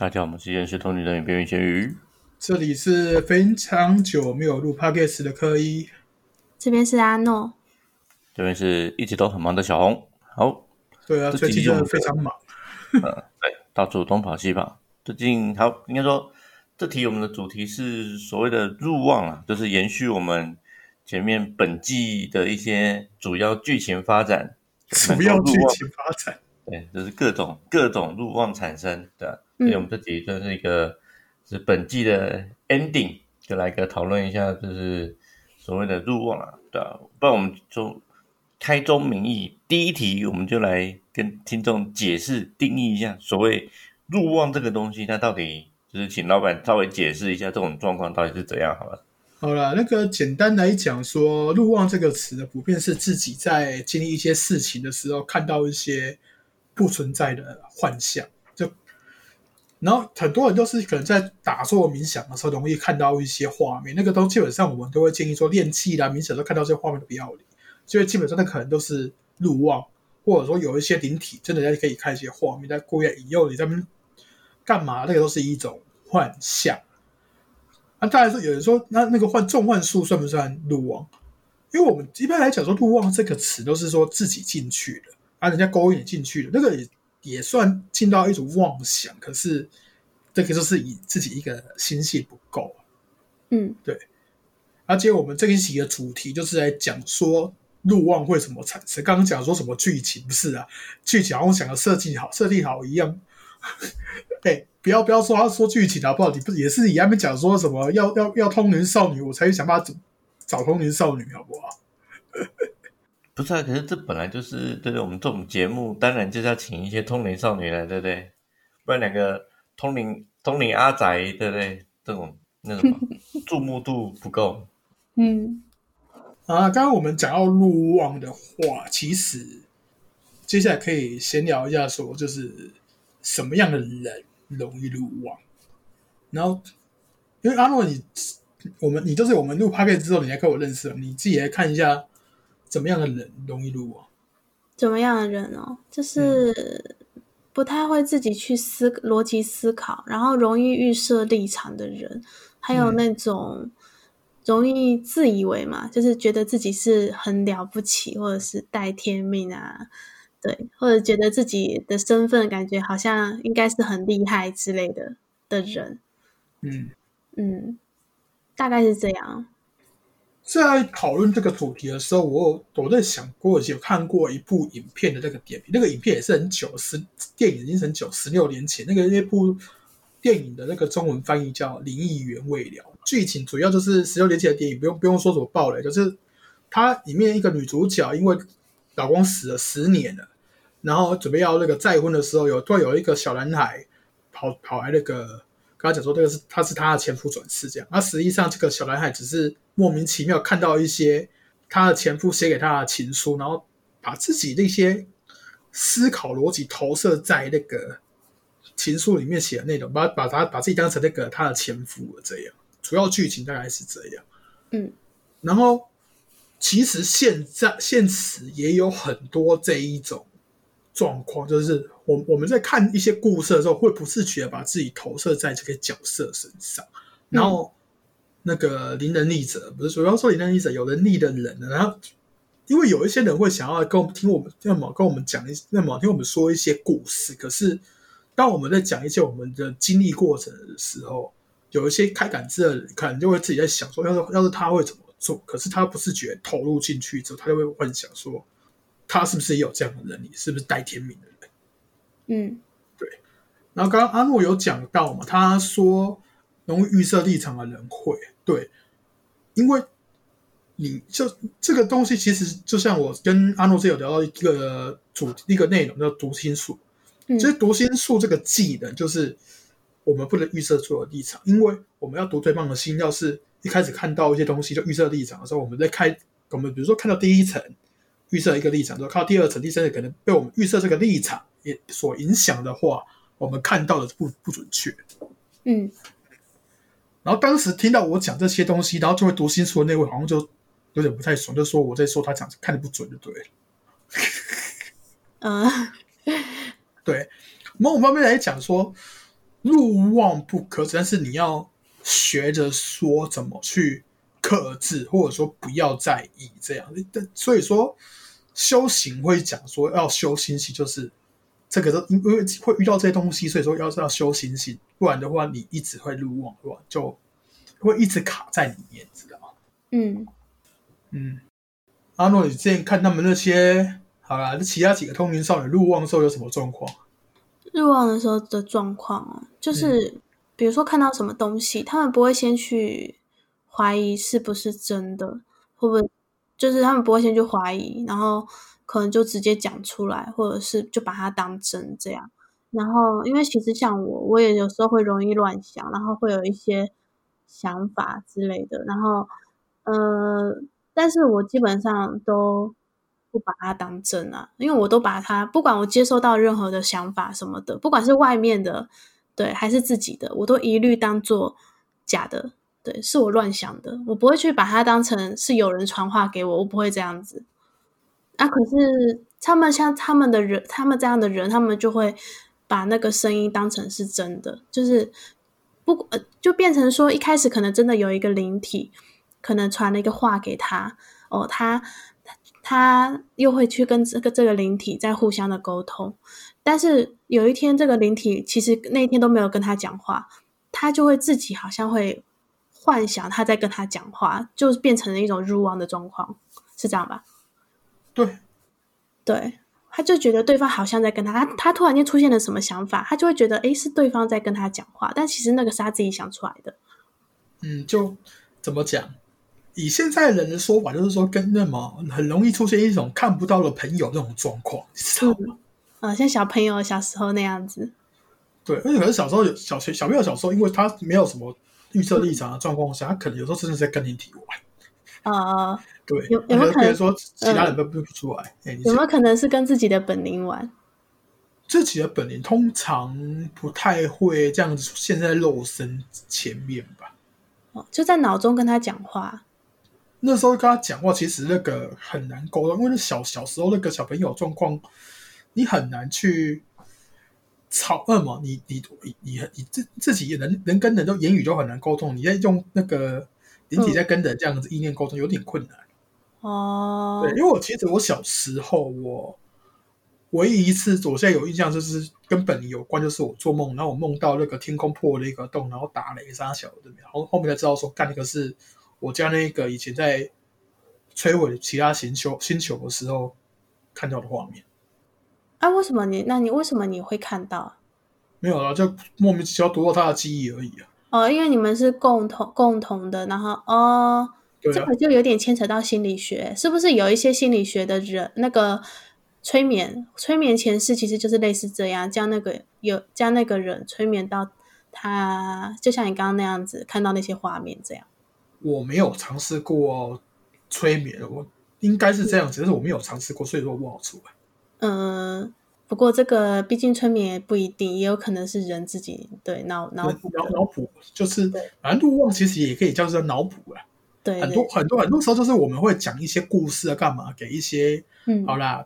大家好，我们是验视通灵人边缘咸鱼，这里是非常久没有录 podcast 的科一，这边是阿诺，这边是一直都很忙的小红。好，对啊，最近真非常忙。嗯，对，到处东跑西跑。最近好，应该说这题我们的主题是所谓的入望啊，就是延续我们前面本季的一些主要剧情发展，主要剧情发展，对，就是各种各种入望产生的，所以我们这集就是一个是本季的 ending，就来个讨论一下，就是所谓的入望啊，对啊，不然我们就开宗明义，第一题我们就来跟听众解释定义一下所谓入望这个东西，它到底就是请老板稍微解释一下这种状况到底是怎样，好了。好了，那个简单来讲说，“入望”这个词呢，普遍是自己在经历一些事情的时候，看到一些不存在的幻象，就，然后很多人都是可能在打坐冥想的时候，容易看到一些画面，那个都基本上我们都会建议说，练气啦、冥想都看到这些画面不要理，所以基本上那可能都是路望，或者说有一些灵体真的在可以看一些画面，在故意引诱你在那干嘛，那个都是一种幻象。那当然说有人说，那那个幻重幻术算不算路望？因为我们一般来讲说“路望”这个词都是说自己进去的，啊，人家勾引你进去了，那个也也算进到一种妄想。可是这个就是以自己一个心性不够。嗯对而且我们这一期的主题就是来讲说路望会怎么产生。刚刚讲说什么剧情不是啊？剧情好像想要设计好、设定好一样。哎、不要不要说他说剧情好不好？你不也是以他们讲说什么要要要通灵少女，我才去想办法找找通灵少女，好不好？不是啊，可是这本来就是对对，我们这种节目当然就是要请一些通灵少女来，对不对？不然两个通灵通灵阿宅，对不对？这种那什么注目度不够。嗯啊，刚刚我们讲到入望的话，其实接下来可以闲聊一下，说就是什么样的人容易入望。然后，因为阿诺你，我们你就是我们录 p o c a s t 之后，你才跟我认识了，你自己来看一下怎么样的人容易路望。怎么样的人哦？就是不太会自己去思逻辑思考，然后容易预设立场的人，还有嗯那种容易自以为嘛，就是觉得自己是很了不起，或者是带天命啊，对，或者觉得自己的身份感觉好像应该是很厉害之类的的人，嗯，嗯，大概是这样。在讨论这个主题的时候，我有我在想过，有看过一部影片的那个点评，那个影片也是很久，十电影已经很久，十六年前那个那部电影的那个中文翻译叫《灵异原味疗》，剧情主要就是十六年前的电影，不用不用说什么暴雷，就是它里面一个女主角因为老公死了十年了，然后准备要那个再婚的时候，有突然有一个小男孩跑跑来那个。跟他讲说，这个是他是他的前夫转世这样。那实际上，这个小男孩只是莫名其妙看到一些他的前夫写给他的情书，然后把自己的一些思考逻辑投射在那个情书里面写的内容，把把他把自己当成那个他的前夫了这样。主要剧情大概是这样。嗯，然后其实现在现实也有很多这一种状况，就是我我们在看一些故事的时候，会不自觉地把自己投射在这个角色身上，然后那个灵能力者，不是主要说灵能力者有能力的人呢，然后因为有一些人会想要跟我们听我们，那么跟我们讲一，那么听我们说一些故事，可是当我们在讲一些我们的经历过程的时候，有一些开感知的人，可能就会自己在想说，要是要是他会怎么做？可是他不自觉投入进去之后，他就会幻想说，他是不是也有这样的能力？是不是带天命的人？嗯对然后刚刚阿诺有讲到嘛，他说容易预设立场的人会对，因为你就这个东西，其实就像我跟阿诺之前有聊到一个主一个内容叫读心术，嗯其实读心术这个技能就是我们不能预设出有立场，因为我们要读对方的心。要是一开始看到一些东西就预设立场的时候，我们在开我们比如说看到第一层预设一个立场之后，看到第二层、第三层可能被我们预设这个立场也所影响的话，我们看到的不不准确。嗯然后当时听到我讲这些东西，然后就会读心术的那位好像就有点不太爽，就说我在说他讲看的不准就对了。嗯对，某种方面来讲说，入望不可止，但是你要学着说怎么去克制，或者说不要在意这样。但所以说修行会讲说要修心性，就是这个都因为会遇到这些东西，所以说要是要修心性，不然的话你一直会入妄，对吧？就会一直卡在里面，知道吗？嗯嗯。阿诺，你之前看他们那些，好啦，那其他几个通灵少女入望的时候有什么状况？入望的时候的状况啊，就是比如说看到什么东西，他们不会先去怀疑是不是真的，会不会就是他们不会先去怀疑，然后可能就直接讲出来，或者是就把它当真这样。然后，因为其实像我，我也有时候会容易乱想，然后会有一些想法之类的，然后呃。但是我基本上都不把它当真啊，因为我都把它，不管我接收到任何的想法什么的，不管是外面的，对，还是自己的，我都一律当做假的，对，是我乱想的，我不会去把它当成是有人传话给我，我不会这样子。啊，可是他们像他们的人，他们这样的人，他们就会把那个声音当成是真的，就是不，就变成说一开始可能真的有一个灵体。可能传了一个话给他，哦，他他又会去跟这个这个灵体在互相的沟通，但是有一天这个灵体其实那一天都没有跟他讲话，他就会自己好像会幻想他在跟他讲话，就变成了一种入妄的状况，是这样吧？对，对，他就觉得对方好像在跟他，他他突然间出现了什么想法，他就会觉得哎是对方在跟他讲话，但其实那个是他自己想出来的。嗯，就怎么讲？以现在人的说法，就是说跟那么很容易出现一种看不到的朋友那种状况，知道吗？啊，像小朋友小时候那样子。对，而且可能小时候有小学小朋友小时候，因为他没有什么预测立场的状况下，他可能有时候真的在跟你提玩。啊，对，有有没有可能说其他人分不出来？有没有可能是跟自己的本领玩？自己的本领通常不太会这样子现在肉身前面吧？哦，就在脑中跟他讲话。那时候跟他讲话，其实那个很难沟通，因为小小时候那个小朋友状况，你很难去吵什么，你你你你你自自己人人跟人都言语都很难沟通，你在用那个灵体在跟人这样子意念沟通，有点困难。哦，对，因为我其实我小时候我唯一一次我现在有印象就是跟本有关，就是我做梦，然后我梦到那个天空破了一个洞，然后打雷杀小的，然后后面才知道说干那个是。我家那个以前在摧毁其他星球星球的时候看到的画面。啊，为什么你？那你为什么你会看到？没有啊，就莫名其妙读到他的记忆而已啊。哦，因为你们是共同共同的，然后哦，这个就有点牵扯到心理学，是不是？有一些心理学的人，那个催眠催眠前世其实就是类似这样，将那个有将那个人催眠到他，就像你刚刚那样子看到那些画面这样。我没有尝试过催眠，我应该是这样子，但是我没有尝试过，所以说不好出来。嗯，不过这个毕竟催眠不一定，也有可能是人自己对脑脑补脑脑补，就是反正路望其实也可以叫做脑补啊。对，很多很多很多时候就是我们会讲一些故事啊，干嘛给一些嗯，好啦，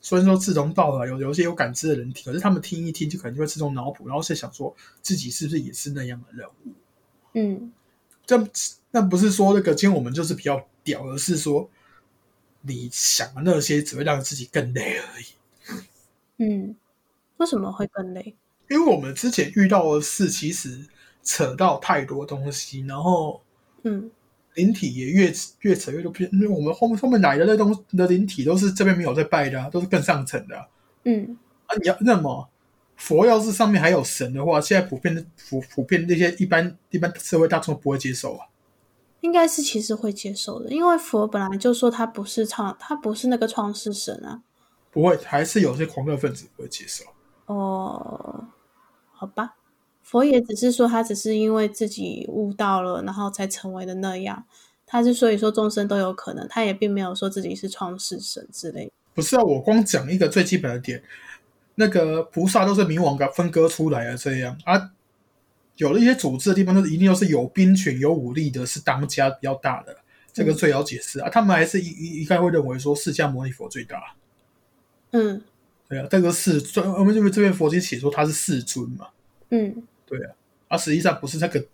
虽然说志同道合有有一些有感知的人听，可是他们听一听就可能就会自动脑补，然后是想说自己是不是也是那样的人物？嗯，这。那不是说那个今天我们就是比较屌，而是说你想的那些只会让自己更累而已。嗯，为什么会更累？因为我们之前遇到的事，其实扯到太多东西，然后嗯，灵体也越越扯越多。因为我们后面后面来的那东的灵体都是这边没有在拜的，都是更上层的。嗯，啊，你要那么佛要是上面还有神的话，现在普遍的普普遍那些一般一般社会大众不会接受啊。应该是其实会接受的，因为佛本来就说他不是创，他不是那个创世神啊。不会，还是有些狂热分子不会接受。哦，好吧，佛也只是说他只是因为自己悟到了，然后才成为的那样。他是所以说众生都有可能，他也并没有说自己是创世神之类。不是啊，我光讲一个最基本的点，那个菩萨都是冥王给分割出来的这样啊。有了一些组织的地方，就是一定要是有兵权、有武力的，是当家比较大的，这个最好解释啊。他们还是一一一概会认为说释迦牟尼佛最大。嗯，对啊，这个世尊，我们这边这边佛经写说他是世尊嘛。嗯，对对啊，而实际上不是那个，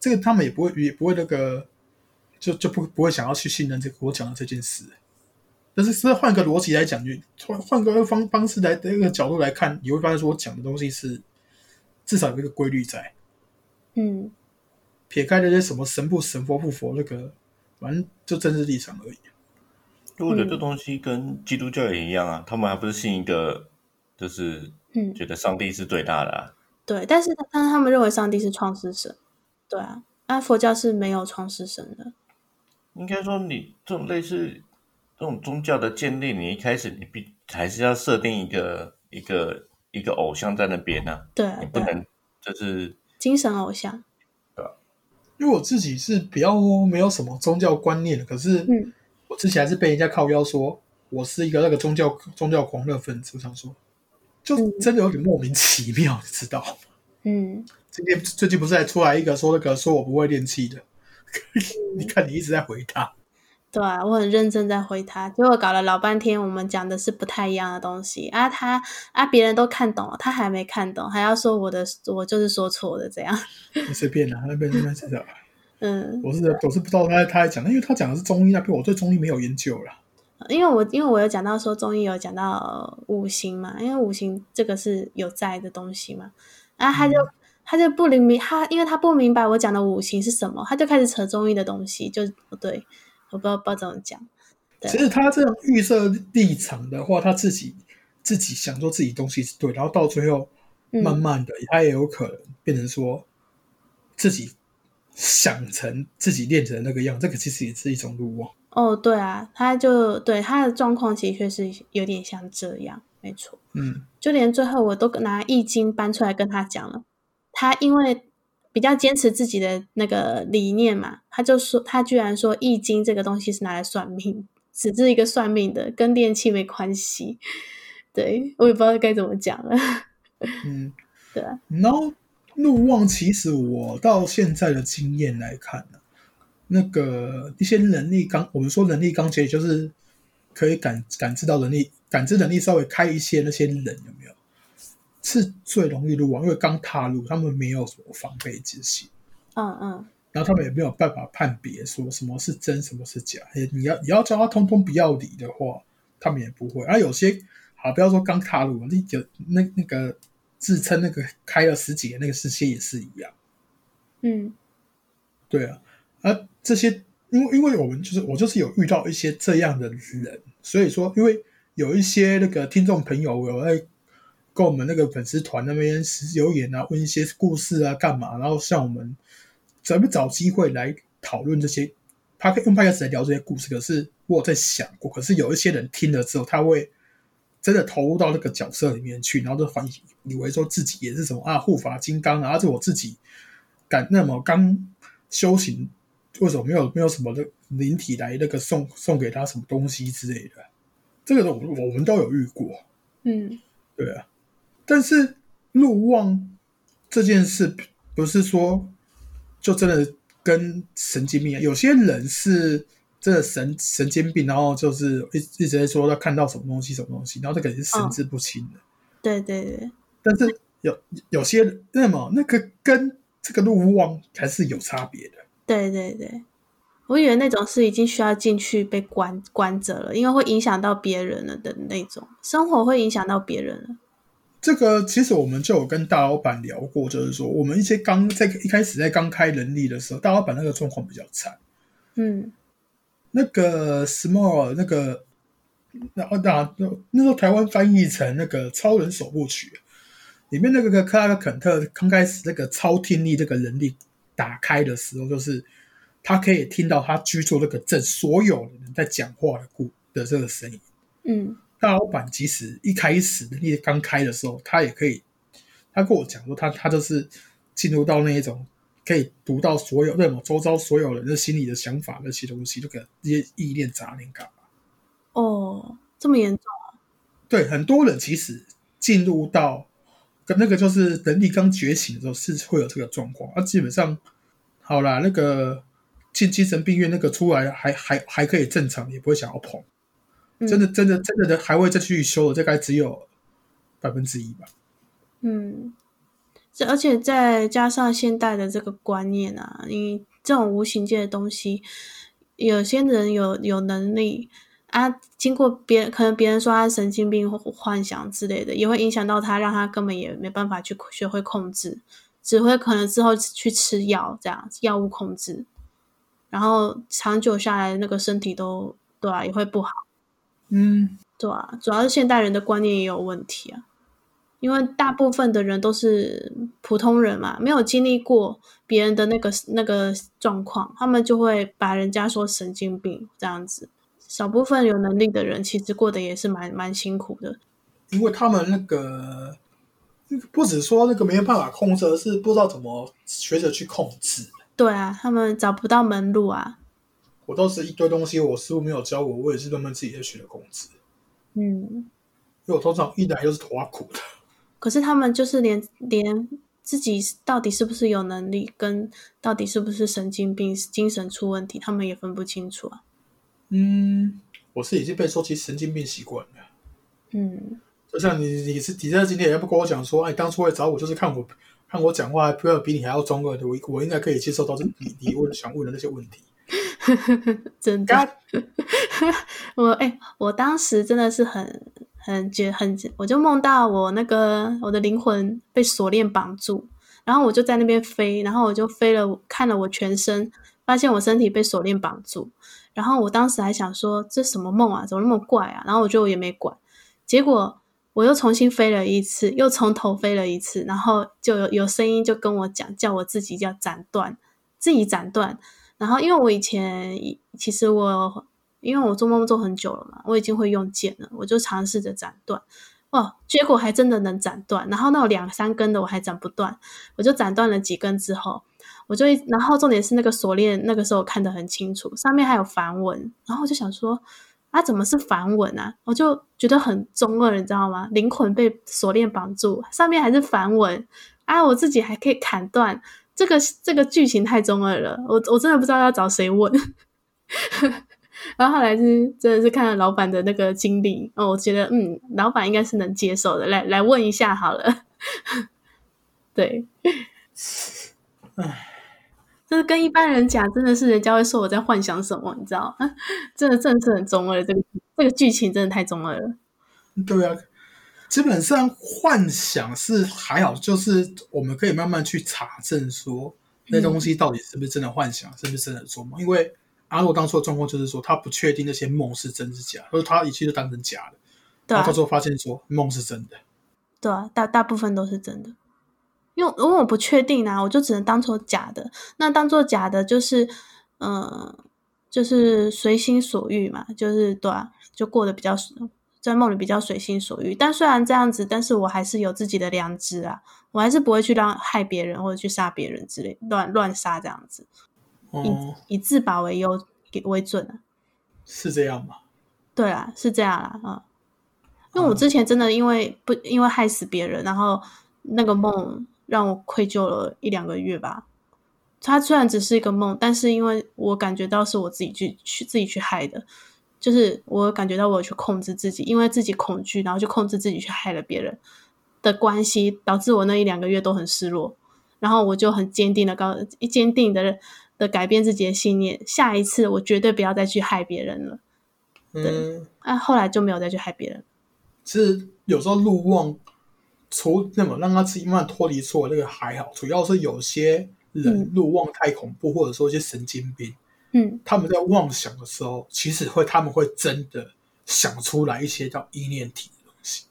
这个他们也不会也不会那个，就就不不会想要去信任这个我讲的这件事。但是，是换个逻辑来讲，就换换个方方式来的一个角度来看，你会发现说我讲的东西是至少有一个规律在。嗯，撇开那些什么神不神佛不佛那个，反正就政治立场而已。我觉得这东西跟基督教也一样啊，他们还不是信一个，就是嗯，觉得上帝是最大的啊。对，但是但是他们认为上帝是创世神，对啊，那佛教是没有创世神的。应该说，你这种类似这种宗教的建立，你一开始你必还是要设定一个一个一个偶像在那边呢、对啊。对啊，你不能就是精神偶像。对因为我自己是比较没有什么宗教观念的，可是嗯我之前还是被人家靠腰说我是一个那个宗教宗教狂热分子。我想说，就真的有点莫名其妙，你知道吗？嗯，今天最近不是还出来一个说那个说我不会练气的，你看你一直在回他，对啊，我很认真在回他，结果搞了老半天，我们讲的是不太一样的东西啊。他啊，别人都看懂了，他还没看懂，还要说我的我就是说错的这样。你随便啦，那边那边知道。嗯，我是我是不知道他他在讲，因为他讲的是中医那边，我对中医没有研究啦。因为我因为我有讲到说中医有讲到五行嘛，因为五行这个是有在的东西嘛，然后他就、他就不明明他因为他不明白我讲的五行是什么，他就开始扯中医的东西，就不对，我不知道不知道怎么讲。其实他这样预设立场的话，他自己自己想做自己东西是对，然后到最后嗯慢慢的，他也有可能变成说自己想成自己练成那个样，这个其实也是一种路望。哦，对啊，他就对他的状况的确是有点像这样，没错。嗯，就连最后我都拿易经搬出来跟他讲了，他因为比较坚持自己的那个理念嘛，他就说他居然说易经这个东西是拿来算命，只是一个算命的，跟练气没关系。对我也不知道该怎么讲了。嗯，对啊，然后路望，其实我到现在的经验来看呢、那个一些能力刚，我们说能力刚结，就是可以感感知到能力，感知能力稍微开一些那些人有没有？是最容易入网，因为刚踏入，他们没有什么防备之心，嗯嗯，然后他们也没有办法判别说什么是真，什么是假。你要你要叫他通通不要理的话，他们也不会。而、有些好，不要说刚踏入，那有那那个自称那个开了十几年那个世界也是一样。嗯对啊，而这些，因为因为我们就是我就是有遇到一些这样的人，所以说，因为有一些那个听众朋友有在跟我们那个粉丝团那边留言啊，问一些故事啊，干嘛，然后像我们咱们找机会来讨论这些，他可以用 p o d 来聊这些故事。可是我有在想过，可是有一些人听了之后，他会真的投入到那个角色里面去，然后就反以为说自己也是什么啊护法金刚啊，这我自己感那么刚修行，为什么没有没有什么的灵体来那个送送给他什么东西之类的？这个我我们都有遇过，嗯对啊。但是入望这件事不是说就真的跟神经病一样，有些人是真的神神经病，然后就是一一直在说他看到什么东西什么东西，然后这个也是神志不清的。对对对，但是有有些人那么那个跟这个路望还是有差别的。对对对，我以为那种是已经需要进去被关关着了，因为会影响到别人了的那种，生活会影响到别人了。这个其实我们就有跟大老板聊过，就是说我们一些刚在一开始在刚开人力的时候，大老板那个状况比较惨。嗯那个 small 那个，然后那那时候台湾翻译成那个超人首部曲，里面那个克拉克肯特刚开始那个超听力这个能力打开的时候，就是他可以听到他居住那个镇所有人在讲话的故的这个声音。嗯大老板即使一开始能力刚开的时候，他也可以，他跟我讲说他他就是进入到那一种可以读到所有那种周遭所有人的心里的想法那些东西，就给这些意念杂念干嘛？哦，这么严重啊？对，很多人其实进入到跟那个就是能力刚觉醒的时候，是会有这个状况。啊，基本上好啦，那个进精神病院那个出来还还还可以正常，也不会想要碰。嗯真的真的真的的还会再去修的，大概只有百分之一吧。嗯，这而且再加上现代的这个观念啊，你这种无形界的东西，有些人有有能力啊，经过别人可能别人说他神经病或幻想之类的，也会影响到他，让他根本也没办法去学会控制，只会可能之后去吃药这样药物控制，然后长久下来那个身体都对啊也会不好，嗯，对啊，主要是现代人的观念也有问题啊。因为大部分的人都是普通人嘛，没有经历过别人的那个那个状况，他们就会把人家说神经病这样子。少部分有能力的人，其实过得也是蛮蛮辛苦的。因为他们那个不止说那个没有办法控制，而是不知道怎么学着去控制。对啊，他们找不到门路啊。我都是一堆东西，我师傅没有教我，我也是慢慢自己在学的控制。嗯，因为我通常一来就是头苦的。可是他们就是连连自己到底是不是有能力，跟到底是不是神经病、精神出问题，他们也分不清楚啊。嗯，我是已经被说起神经病习惯了。嗯，就像你，你是你在今天也不跟我讲说，哎，当初来找我就是看我看我讲话，不要比你还要中二的，我我应该可以接受到这你你问想问的那些问题。真的，我哎，我当时真的是很。很觉很，我就梦到我那个我的灵魂被锁链绑住，然后我就在那边飞，然后我就飞了，看了我全身，发现我身体被锁链绑住，然后我当时还想说这什么梦啊，怎么那么怪啊？然后我就也没管，结果我又重新飞了一次，又从头飞了一次，然后就有有声音就跟我讲，叫我自己要斩断，自己斩断，然后因为我以前其实我。因为我做梦做很久了嘛，我已经会用剑了，我就尝试着斩断，哦，结果还真的能斩断。然后那有两三根的我还斩不断，我就斩断了几根之后，我就然后重点是那个锁链，那个时候看得很清楚，上面还有梵文，然后我就想说，啊，怎么是梵文啊？我就觉得很中二，你知道吗？灵魂被锁链绑住，上面还是梵文，啊，我自己还可以砍断，这个这个剧情太中二了，我我真的不知道要找谁问。然后后来是真的是看了老板的那个经历哦，我觉得嗯，老板应该是能接受的。来来问一下好了，对，唉，就是跟一般人讲，真的是人家会说我在幻想什么，你知道？真的真的是很中二，这个这个剧情真的太中二了。对啊，基本上幻想是还好，就是我们可以慢慢去查证说那东西到底是不是真的幻想，是不是真的做梦，因为。阿洛当初的状况就是说，他不确定那些梦是真是假，或者他一切都当成假的。然后他最后发现说，梦是真的。对啊，大大部分都是真的。因为如果我不确定啊，我就只能当做假的。那当做假的，就是嗯，就是随心所欲嘛，就是对啊，就过得比较在梦里比较随心所欲。但虽然这样子，但是我还是有自己的良知啊，我还是不会去让害别人或者去杀别人之类，乱乱杀这样子。以以自保为优为准啊，是这样吗？对啊，是这样啦啊。因为我之前真的因为不因为害死别人，然后那个梦让我愧疚了一两个月吧。它虽然只是一个梦，但是因为我感觉到是我自己去去自己去害的，就是我感觉到我去控制自己，因为自己恐惧，然后就控制自己去害了别人的关系，导致我那一两个月都很失落。然后我就很坚定的告一坚定的。的改变自己的信念，下一次我绝对不要再去害别人了。嗯，啊，后来就没有再去害别人。其实有时候路望，除那么让他自己慢慢脱离错，那个还好。主要是有些人路望太恐怖，或者说一些神经病，嗯，他们在妄想的时候，其实会他们会真的想出来一些叫意念体的东西。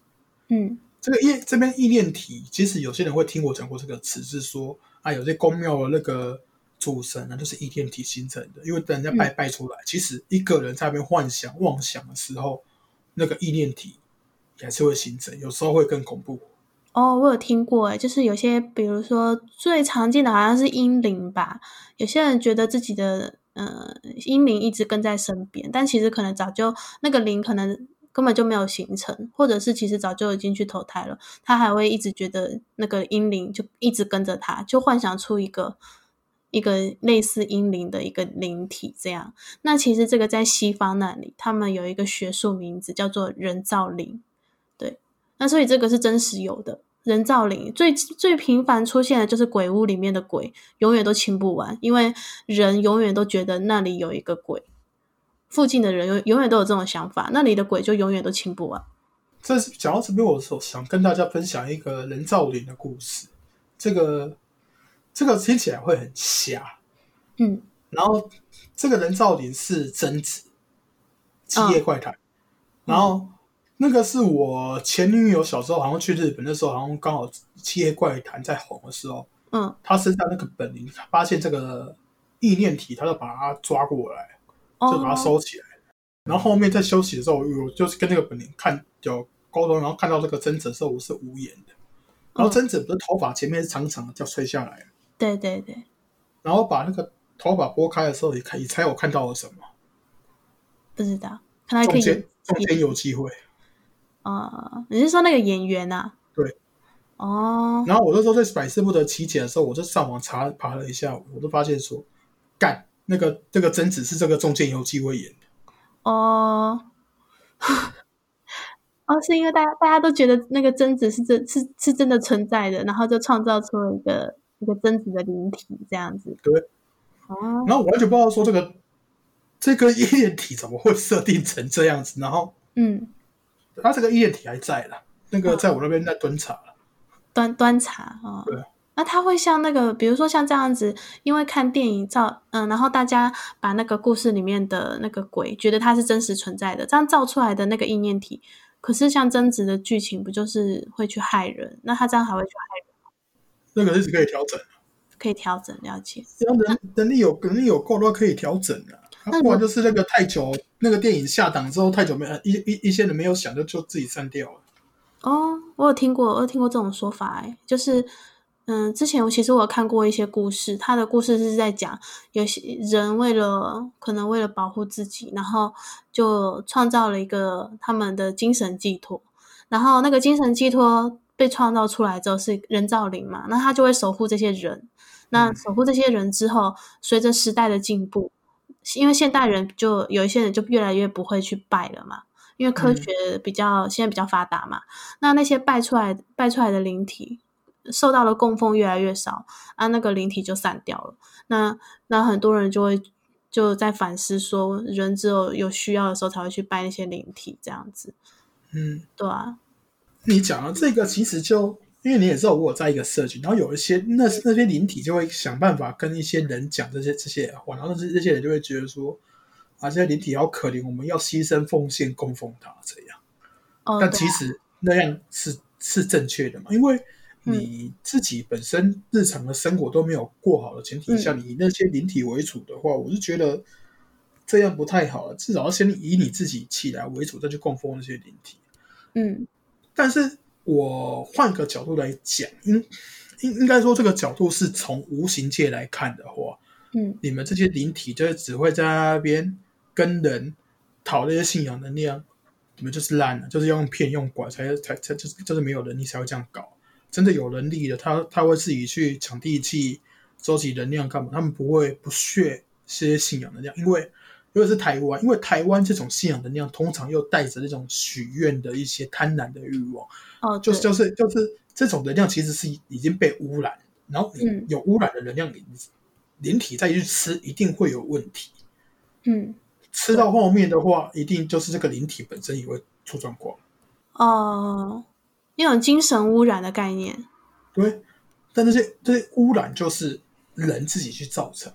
嗯，这个意这边意念体，其实有些人会听我讲过这个词，是说啊，有些宫庙的那个。主神呢，就是一天体形成的，因为等人家拜拜出来，其实一个人在那边幻想妄想的时候，那个意念体还是会形成，有时候会更恐怖。哦，我有听过，哎，就是有些，比如说最常见的好像是阴灵吧，有些人觉得自己的呃阴灵一直跟在身边，但其实可能早就那个灵可能根本就没有形成，或者是其实早就已经去投胎了，他还会一直觉得那个阴灵就一直跟着他，就幻想出一个。一个类似阴灵的一个灵体，这样。那其实这个在西方那里，他们有一个学术名字叫做人造灵。对，那所以这个是真实有的，人造林最最频繁出现的就是鬼屋里面的鬼，永远都清不完，因为人永远都觉得那里有一个鬼，附近的人永永远都有这种想法，那里的鬼就永远都清不完。这是讲到这边，我所想跟大家分享一个人造林的故事。这个这个听起来会很瞎，嗯，然后这个人造林是贞子，七夜怪谈，然后。那个是我前女友小时候，好像去日本的时候，好像刚好《七夜怪谈》在红的时候，嗯，他身上那个本领，发现这个意念体，他就把它抓过来，就把它收起来。然后后面在休息的时候，我就是跟那个本领看有沟通，然后看到这个贞子的时候，我是无言的。然后贞子不是头发前面是长长的，叫吹下来对对对。然后把那个头发拨开的时候，你看，你猜我看到了什么？不知道，看来可以中间有机会。啊，你是说那个演员啊？对，哦。然后我那时候在百思不得其解的时候，我就上网查爬了一下，我就发现说，干那个这个贞子是这个中间有机会演的。哦，哦，是因为大家大家都觉得那个贞子是真，是是真的存在的，然后就创造出了一个一个贞子的灵体这样子。对。哦。然后我完全不知道说这个这个意念体怎么会设定成这样子，然后嗯。他这个意念体还在了，那个在我那边在端茶了，端端茶啊。对，那他会像那个，比如说像这样子，因为看电影造，嗯，然后大家把那个故事里面的那个鬼，觉得它是真实存在的，这样造出来的那个意念体，可是像贞子的剧情不就是会去害人？那他这样还会去害？那个是可以调整，可以调整，了解。只要能能力有能力有够，都可以调整的。不然就是那个太久，那个电影下档之后太久没一一一些人没有想，就就自己删掉了。哦，我有听过，我有听过这种说法，哎，就是嗯，之前我其实我有看过一些故事，他的故事是在讲有些人为了可能为了保护自己，然后就创造了一个他们的精神寄托，然后那个精神寄托被创造出来之后是人造灵嘛，那他就会守护这些人，那守护这些人之后，随着时代的进步。因为现代人就有一些人就越来越不会去拜了嘛，因为科学比较现在比较发达嘛，那那些拜出来拜出来的灵体受到的供奉越来越少，啊，那个灵体就散掉了。那那很多人就会就在反思说，人只有有需要的时候才会去拜那些灵体，这样子。嗯，对啊。你讲了这个其实就。因为你也知道，我在一个社群，然后有一些那那些灵体就会想办法跟一些人讲这些这些话，然后这这些人就会觉得说，啊，这些灵体好可怜，我们要牺牲奉献供奉他这样。哦。但其实那样是是正确的嘛？因为你自己本身日常的生活都没有过好的前提下，你以那些灵体为主的话，我是觉得这样不太好了。至少要先以你自己起来为主，再去供奉那些灵体。嗯。但是。我换个角度来讲，应应应该说这个角度是从无形界来看的话，嗯，你们这些灵体就是只会在那边跟人讨那些信仰能量，你们就是烂了，就是要用骗用拐才才才就是就是没有能力才会这样搞。真的有能力的，他他会自己去抢地气、收集能量干嘛？他们不会不屑这些信仰能量，因为如果是台湾，因为台湾这种信仰能量通常又带着那种许愿的一些贪婪的欲望。哦，就是就是就是这种能量其实是已经被污染，然后你有污染的能量，你灵体再去吃一定会有问题。嗯，吃到后面的话，一定就是这个灵体本身也会出状况。哦，那种精神污染的概念。对，但这些这些污染就是人自己去造成。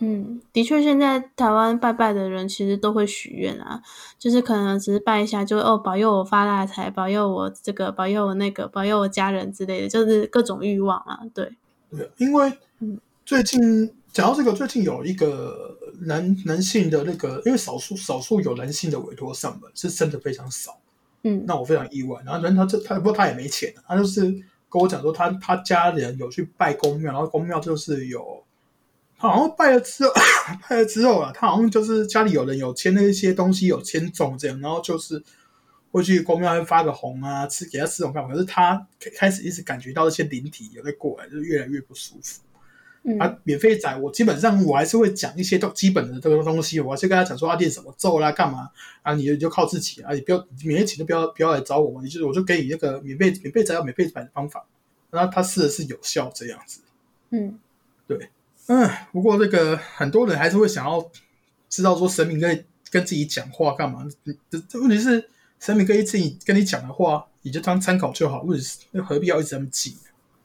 嗯，的确，现在台湾拜拜的人其实都会许愿啊，就是可能只是拜一下，就哦保佑我发大财，保佑我这个，保佑我那个，保佑我家人之类的，就是各种欲望啊。对，对，因为最近讲到这个，最近有一个男男性的那个，因为少数少数有男性的委托上门，是真的非常少。嗯，那我非常意外。然后人他这他不过他也没钱，他就是跟我讲说，他他家人有去拜公庙，然后公庙就是有。好像拜了之后，拜了之后啊，他好像就是家里有人有签那些东西，有签中这样，然后就是会去公庙发个红啊，吃给他吃种干嘛？可是他开始一直感觉到这些灵体有在过来，就越来越不舒服。啊，免费仔，我基本上我还是会讲一些都基本的这个东西，我还是跟他讲说啊，练什么咒啦，干嘛啊，你就靠自己啊，你不要免费钱就不要不要来找我，你就是我就给你那个免费免费仔要免费版的方法，然后他试的是有效这样子，嗯，对，嗯，不过这个很多人还是会想要知道说神明跟跟自己讲话干嘛？这这问题是神明跟自己跟你讲的话，你就当参考就好，问题是何必要一直这么记？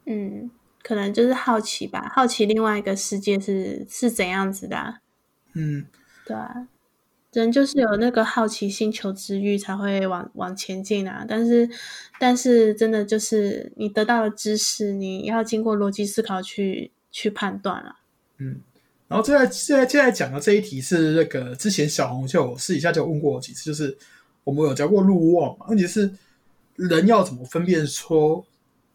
嗯。可能就是好奇吧，好奇另外一个世界是是怎样子的。嗯，对啊，人就是有那个好奇心、求知欲才会往往前进啊。但是，但是真的就是你得到了知识，你要经过逻辑思考去去判断了。嗯，然后现在现在现在讲的这一题是那个之前小红就私底下就问过我几次，就是我们有教过路望嘛，问题是人要怎么分辨说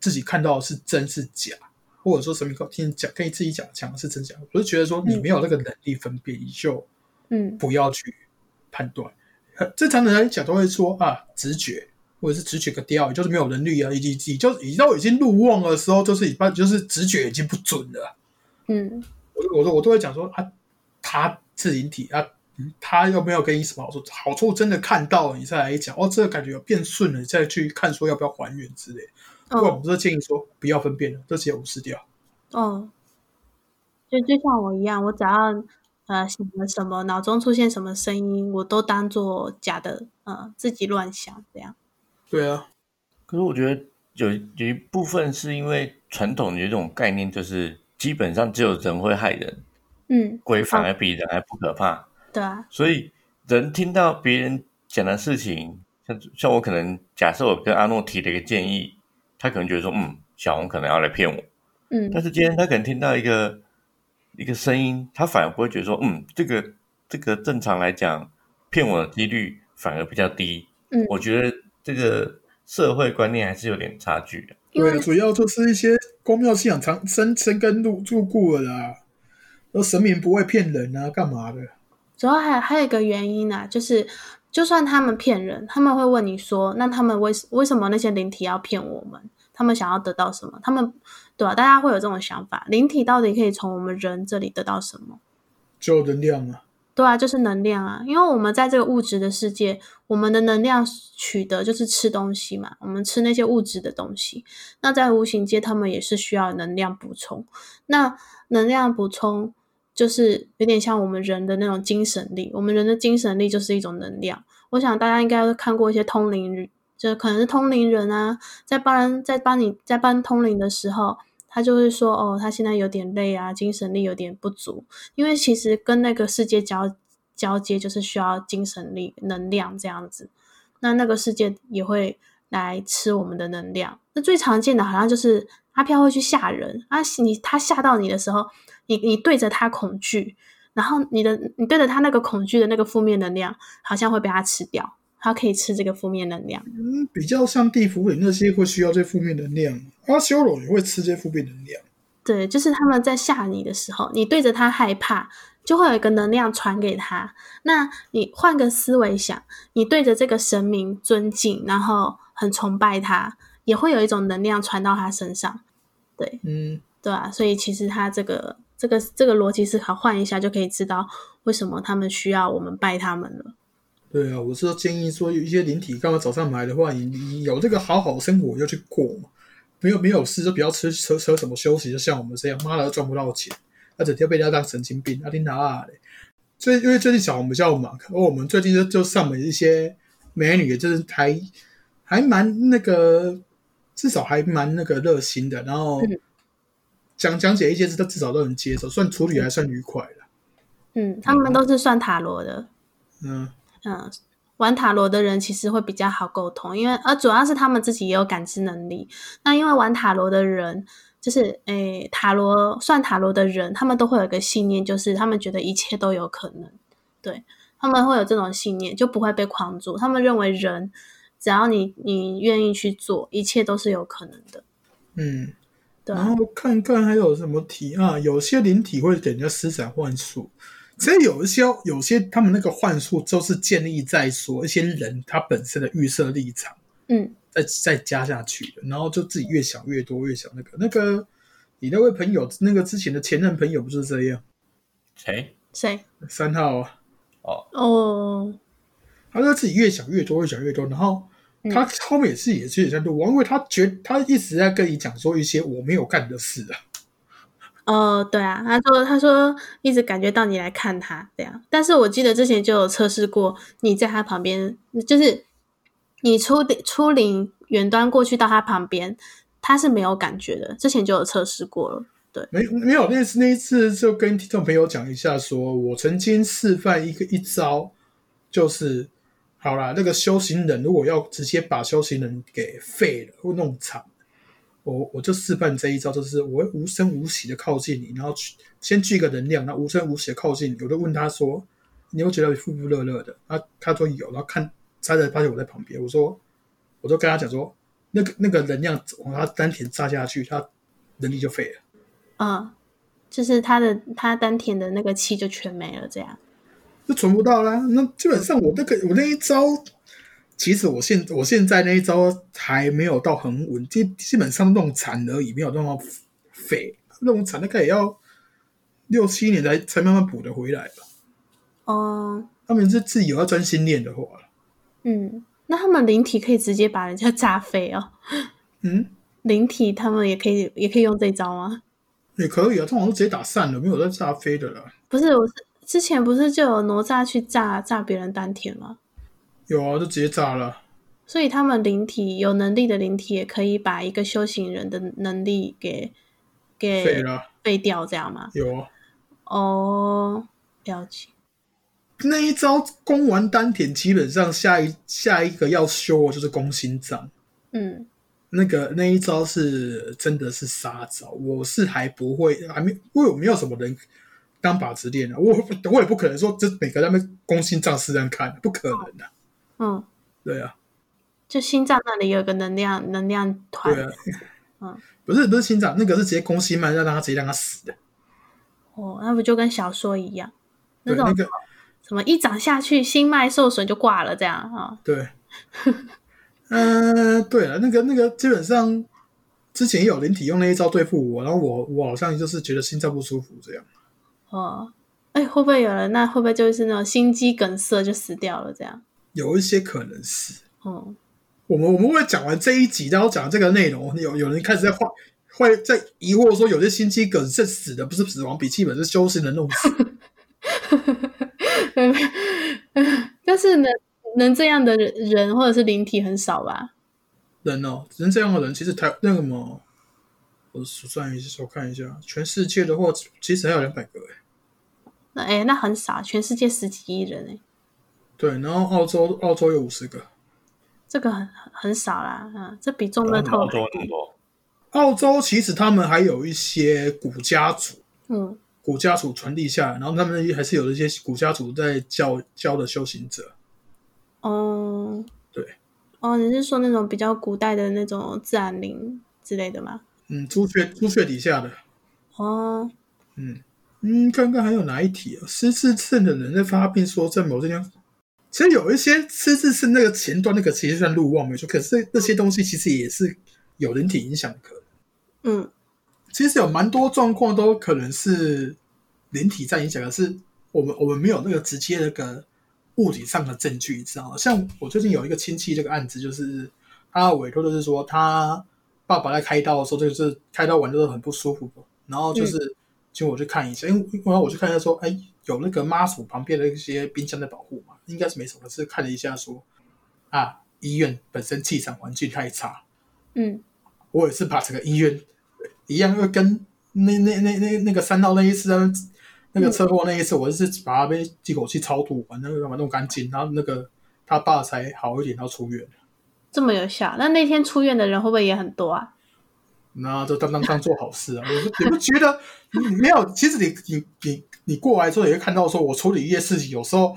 自己看到的是真是假？或者说神明告听讲，跟你自己讲讲的是真假，我是觉得说你没有那个能力分辨，你就嗯不要去判断。正常人来讲都会说啊，直觉或者是直觉个调，就是没有能力啊，以及你就已到已经入望的时候，就是一般就是直觉已经不准了。嗯，我我都我都会讲说啊，他自灵体啊，他又没有给你什么好处，好处真的看到了你再来讲哦，这个感觉有变顺了，你再去看说要不要还原之类。不过我们是建议说不要分辨了，这些无视掉。哦，就就像我一样，我只要呃想了什么，脑中出现什么声音，我都当做假的，呃，自己乱想这样。对啊，可是我觉得有有一部分是因为传统有一种概念，就是基本上只有人会害人，嗯，鬼反而比人还不可怕。对啊，所以人听到别人讲的事情，像像我可能假设我跟阿诺提了一个建议。他可能觉得说，嗯，小红可能要来骗我，嗯，但是今天他可能听到一个一个声音，他反而不会觉得说，嗯，这个这个正常来讲骗我的几率反而比较低，嗯，我觉得这个社会观念还是有点差距的。对，主要就是一些公庙信仰长生生根入入故了啦，说神明不会骗人啊，干嘛的？主要还还有一个原因呢，就是。就算他们骗人，他们会问你说：“那他们为为什么那些灵体要骗我们？他们想要得到什么？他们对吧？大家会有这种想法：灵体到底可以从我们人这里得到什么？就能量啊！对啊，就是能量啊！因为我们在这个物质的世界，我们的能量取得就是吃东西嘛，我们吃那些物质的东西。那在无形界，他们也是需要能量补充。那能量补充。就是有点像我们人的那种精神力，我们人的精神力就是一种能量。我想大家应该都看过一些通灵，就可能是通灵人啊，在帮人在帮你在帮通灵的时候，他就会说：“哦，他现在有点累啊，精神力有点不足。”因为其实跟那个世界交交接，就是需要精神力、能量这样子。那那个世界也会来吃我们的能量。那最常见的好像就是阿飘会去吓人啊，你他吓到你的时候。你你对着他恐惧，然后你的你对着他那个恐惧的那个负面能量，好像会被他吃掉。他可以吃这个负面能量。嗯，比较像地府里那些会需要这负面能量，阿修罗也会吃这负面能量。对，就是他们在吓你的时候，你对着他害怕，就会有一个能量传给他。那你换个思维想，你对着这个神明尊敬，然后很崇拜他，也会有一种能量传到他身上。对，嗯，对啊，所以其实他这个。这个这个逻辑思考换一下就可以知道为什么他们需要我们拜他们了。对啊，我是建议说有一些灵体刚刚早上来的话，你你有这个好好的生活就去过嘛，没有没有事就不要吃吃吃什么休息，就像我们这样，妈的赚不到钱，而整天被人家当神经病，阿丁哪嘞？所以因为最近小红比较忙，而我们最近就就上门一些美女，就是还还蛮那个，至少还蛮那个热心的，然后。讲讲解一些，他至少都能接受，算处理还算愉快的。嗯，他们都是算塔罗的。嗯嗯，玩塔罗的人其实会比较好沟通，因为呃主要是他们自己也有感知能力。那因为玩塔罗的人，就是诶，塔罗算塔罗的人，他们都会有一个信念，就是他们觉得一切都有可能。对他们会有这种信念，就不会被框住。他们认为人只要你你愿意去做，一切都是有可能的。嗯。然后看看还有什么题啊？有些灵体会给人家施展幻术，其实有一些有些他们那个幻术就是建立在说一些人他本身的预设立场，嗯，再再加下去的，然后就自己越想越多，越想那个那个你那位朋友，那个之前的前任朋友不是这样？谁？谁？三号啊，哦，他说自己越想越多，越想越多，然后他后面也是也是也在录，因为他觉他一直在跟你讲说一些我没有干的事啊。哦，对啊，他说他说一直感觉到你来看他这样，但是我记得之前就有测试过，你在他旁边，就是你出出灵远端过去到他旁边，他是没有感觉的，之前就有测试过了。对，没没有那次那一次就跟听众朋友讲一下说我曾经示范一个一招，就是好啦，那个修行人如果要直接把修行人给废了或弄惨。我我就示范这一招，就是我会无声无息的靠近你，然后先聚个能量，然后无声无息的靠近你。我就问他说：“你有觉得富富乐乐的？”他他说有，然后看他才发现我在旁边。我说，我就跟他讲说，那个那个能量往他丹田炸下去，他能力就废了。嗯，就是他的他丹田的那个气就全没了，这样就存不到啦。那基本上我那个我那一招。其实我现我现在那一招还没有到很稳，基基本上弄残而已，没有弄到废。弄残大概也要六七年才才慢慢补得回来吧。哦，他们是自己有要专心练的话，嗯，那他们灵体可以直接把人家炸飞哦。嗯，灵体他们也可以也可以用这招吗？也可以啊，通常都直接打散了，没有在炸飞的了。不是，我是之前不是就有哪吒去炸炸别人丹田吗？有啊，就直接炸了。所以他们灵体有能力的灵体也可以把一个修行人的能力给给废了、废掉，这样吗？有啊。哦，了解。那一招攻完丹田，基本上下一下一个要修的就是攻心脏。嗯，那个那一招是真的是杀招，我是还不会，还没因为我有没有什么人当靶子练啊？我我也不可能说，这每个他们攻心脏试人看，不可能的。嗯，对啊，就心脏那里有个能量能量团，对啊，嗯，不是不是心脏，那个是直接攻心脉，让他直接让他死的。哦，那不就跟小说一样，那种个什么一掌下去，心脉受损就挂了，这样啊？对，嗯，对了，那个那个基本上之前有灵体用那一招对付我，然后我我好像就是觉得心脏不舒服这样。哦。哎，会不会有人？那会不会就是那种心肌梗塞就死掉了？这样有一些可能是。哦，我们我们会讲完这一集，然后讲这个内容，有有人开始在画，会在疑惑说，有些心肌梗是死的不是死亡笔记本，是修行的弄死。但是能能这样的人或者是灵体很少吧？人哦，能这样的人其实台那个么，我算一下，我看一下，全世界的话，其实还有两百个哎。那哎，那很少，全世界十几亿人哎。对，然后澳洲澳洲有五十个，这个很很少啦，嗯，这比中乐透澳洲很多。澳洲其实他们还有一些古家族，嗯，古家族传递下来，然后他们还是有一些古家族在教教的修行者。哦，对，哦，你是说那种比较古代的那种自然灵之类的吗？嗯，朱雀朱雀底下的。哦，嗯。嗯，刚刚还有哪一题啊？失智症的人在发病，说在某些地方，其实有一些失智症那个前端那个其实算路望没错，可是那些东西其实也是有人体影响的可能。嗯，其实有蛮多状况都可能是人体在影响，可是我们我们没有那个直接那个物理上的证据，你知道吗？像我最近有一个亲戚这个案子，就是他委托就是说他爸爸在开刀的时候，就是开刀完就是很不舒服，然后就是。请我去看一下，因为然后我去看一下，说，哎，有那个妈祖旁边的一些冰箱的保护嘛，应该是没什么。可是看了一下，说，啊，医院本身气场环境太差。嗯，我也是把整个医院一样，又跟那那那那那个三道那一次，那个车祸那一次，我就是把他被一口气超度完，那个把弄干净，然后那个他爸才好一点，然后出院。这么有效？那那天出院的人会不会也很多啊？那就当当当做好事啊！你不觉得没有？其实你你你你过来之后也会看到，说我处理一些事情，有时候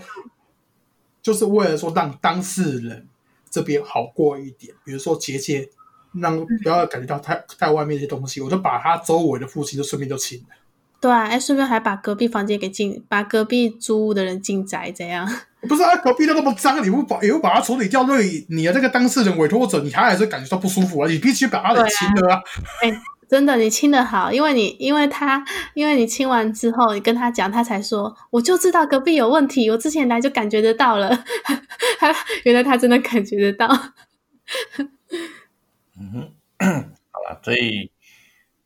就是为了说让当事人这边好过一点。比如说结界，让不要感觉到太太外面一些东西，我就把他周围的父亲就顺便就清了。对啊，哎，顺便还把隔壁房间给进，把隔壁租屋的人进宅，这样。不是啊，隔壁都那么脏，你不把，也不把它处理掉，对你的这个当事人委托者，你还还是感觉到不舒服啊？你必须把它给清了啊！哎，真的，你亲的好，因为你因为他因为你亲完之后，你跟他讲，他才说，我就知道隔壁有问题，我之前来就感觉得到了，原来他真的感觉得到。嗯哼，好了，所以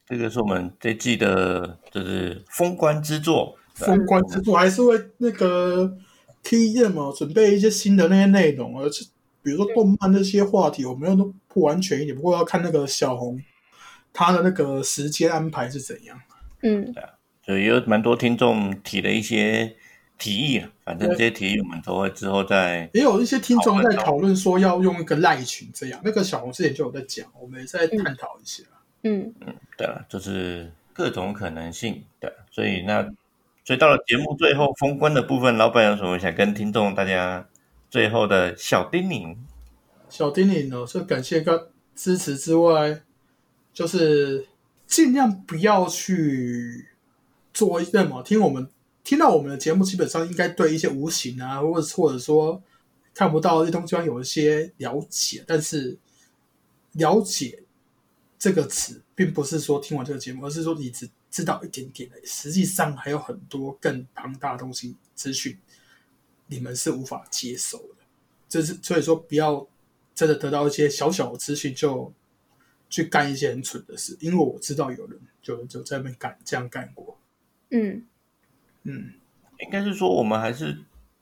这个是我们这季的，就是封关之作。封关之作还是会那个 T M 哦，准备一些新的那些内容，而且比如说动漫那些话题，我们要都不完全一点，不过要看那个小红他的那个时间安排是怎样。嗯，对啊，所以有蛮多听众提了一些提议，反正这些提议我们都会之后再。也有一些听众在讨论说要用一个赖群这样，那个小红之前就有在讲，我们也在探讨一下。嗯嗯，对了，就是各种可能性，对，所以那。所以到了节目最后封关的部分，老板有什么想跟听众大家最后的小叮咛？小叮咛呢，是感谢个支持之外，就是尽量不要去做什么。听我们听到我们的节目，基本上应该对一些无形啊，或者或者说看不到的东西有一些了解。但是了解这个词，并不是说听完这个节目，而是说你只。知道一点点的，实际上还有很多更庞大的东西资讯，你们是无法接受的。这是所以说，不要真的得到一些小小的资讯就去干一些很蠢的事，因为我知道有人就就在那边干这样干过。嗯嗯，应该是说我们还是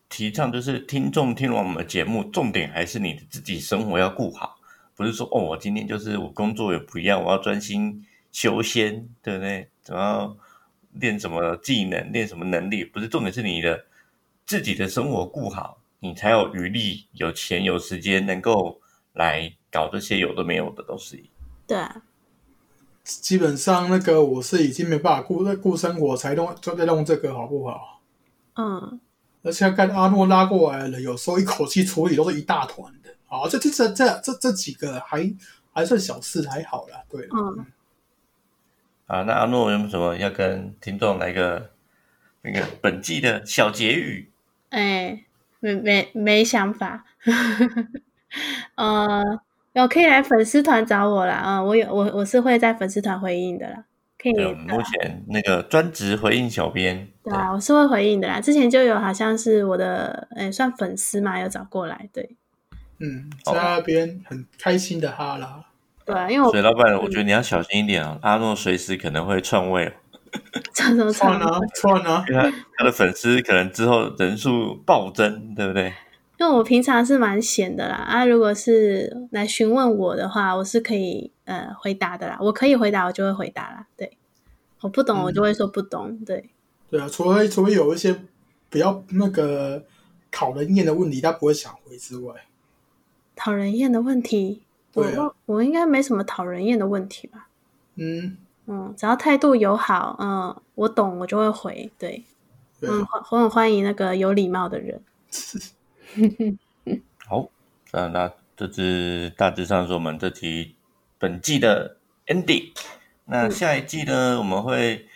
提倡，就是听众听完我们的节目，重点还是你自己生活要顾好，不是说哦，我今天就是我工作也不一样，我要专心修仙，对不对？怎么练什么技能，练什么能力？不是重点，是你的自己的生活顾好，你才有余力、有钱、有时间，能够来搞这些有的没有的都是。对，基本上那个我是已经没办法顾在顾生活，才弄就在弄这个，好不好？嗯。而且看阿诺拉过来了，有时候一口气处理都是一大团的。好，这这这这这这几个还还算小事，还好啦。对，嗯。啊，那阿诺有没有什么要跟听众来个那个本季的小结语？哎，没没没想法。呃，有可以来粉丝团找我啦。啊，我有我我是会在粉丝团回应的啦。可以。目前那个专职回应小编。对啊，我是会回应的啦。之前就有好像是我的，哎，算粉丝嘛，有找过来。对。嗯，在那边很开心的哈啦。对，因为我所以老板，我觉得你要小心一点啊！阿诺随时可能会篡位，篡什么篡啊？篡啊！他他的粉丝可能之后人数暴增，对不对？因为我平常是蛮闲的啦，啊，如果是来询问我的话，我是可以呃回答的啦，我可以回答，我就会回答啦。对，我不懂，我就会说不懂。对，对啊，除非除非有一些比较那个讨人厌的问题，他不会想回之外，讨人厌的问题。我我应该没什么讨人厌的问题吧？嗯嗯，只要态度友好，嗯，我懂我就会回。对，嗯，我很欢迎那个有礼貌的人。好，那那这是大致上是我们这集本季的 ending。那下一季呢，我们会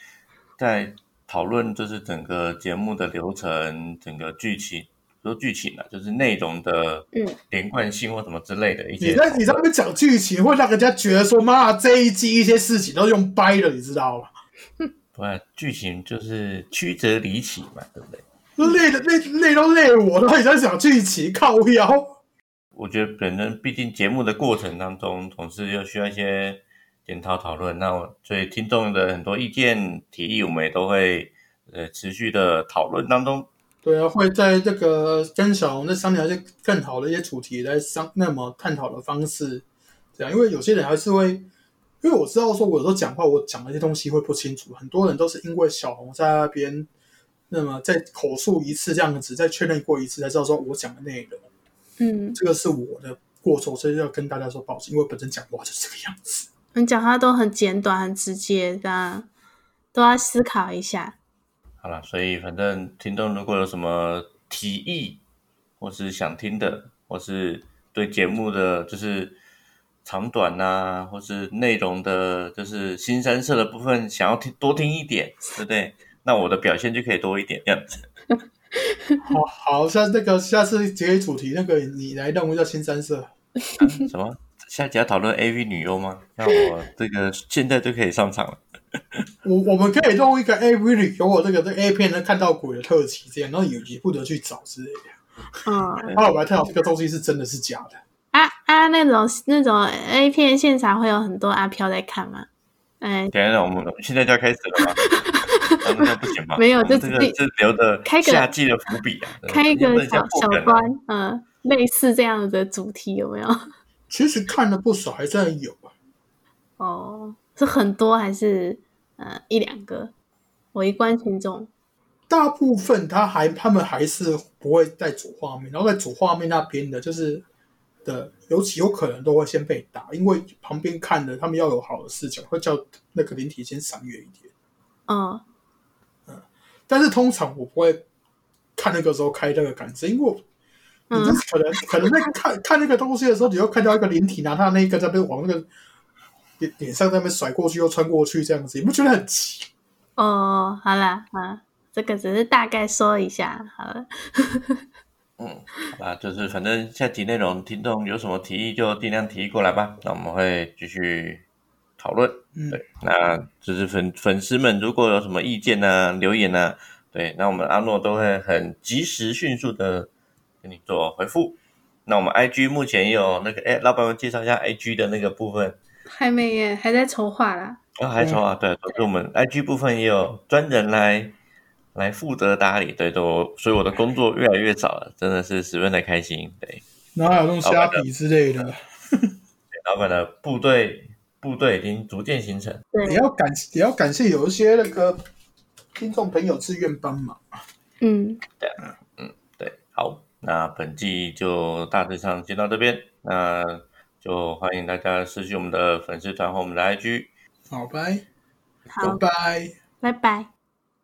在讨论就是整个节目的流程，整个剧情。说剧情啊，就是内容的连贯性或什么之类的一些。你在你在那边讲剧情，会让人家觉得说，妈，这一季一些事情都用掰了，你知道吗？不，剧情就是曲折离奇嘛，对不对？累的累累都累我了，你在讲剧情靠腰。我觉得本人毕竟节目的过程当中，总是又需要一些检讨讨论。那我所以听众的很多意见提议，我们也都会呃持续的讨论当中。对啊，会在这个跟小红在商量一些更好的一些主题来商那么探讨的方式，这样，因为有些人还是会，因为我知道说，我有时候讲话我讲那些东西会不清楚，很多人都是因为小红在那边，那么再口述一次这样子，再确认过一次才知道说我讲的内容，嗯，这个是我的过错，所以要跟大家说抱歉，因为本身讲话就是这个样子，你讲话都很简短、很直接，这样都要思考一下。好了，所以反正听众如果有什么提议，或是想听的，或是对节目的就是长短呐，或是内容的，就是新三色的部分，想要听多听一点，对不对？那我的表现就可以多一点这样子。好 好，下那个下次结主题，那个你来弄一下新三色。什么下集要讨论 AV 女优吗？那我这个现在就可以上场了。我我们可以用一个 AV 女优我这个这 A 片能看到鬼的特辑，这样，然后也也不得去找之类的。嗯，后 来我还看到这个东西是真的是假的。啊啊，那种那种 A 片现场会有很多阿飘在看吗？哎，等一下，我们现在就要开始了吗？那不行吧？没有，就这个是留的开个夏季的伏笔啊，开一个小小关。关，嗯，类似这样的主题有没有？其实看了不少，还算有啊。哦，是很多还是呃一两个围观群众？大部分他还他们还是不会在主画面，然后在主画面那边的，就是的，尤其有可能都会先被打，因为旁边看的他们要有好的视角，会叫那个灵体先闪远一点。嗯嗯，但是通常我不会看那个时候开那个杆子，因为你就可能 可能在看看那个东西的时候，你又看到一个灵体拿他那个在被往那个脸脸上那边甩过去又穿过去这样子，你不觉得很奇？哦，好啦，啊，这个只是大概说一下，好了。嗯，好吧，就是反正下集内容，听众有什么提议就尽量提议过来吧，那我们会继续讨论。嗯，对，那就是粉粉丝们如果有什么意见呢，留言呢，对，那我们阿诺都会很及时、迅速的给你做回复。那我们 IG 目前也有那个，哎，老板们介绍一下 IG 的那个部分。还没耶，还在筹划啦。啊，还筹划，对，可是我们 IG 部分也有专人来来负责打理，对，都，所以我的工作越来越少了，真的是十分的开心，对。然后还有弄虾皮之类的。老板的部队部队已经逐渐形成，对，也要感也要感谢有一些那个听众朋友自愿帮忙。嗯，对，嗯，对，好，那本季就大致上先到这边，那就欢迎大家私讯我们的粉丝团和我们的 IG。好，拜，拜，拜，拜拜。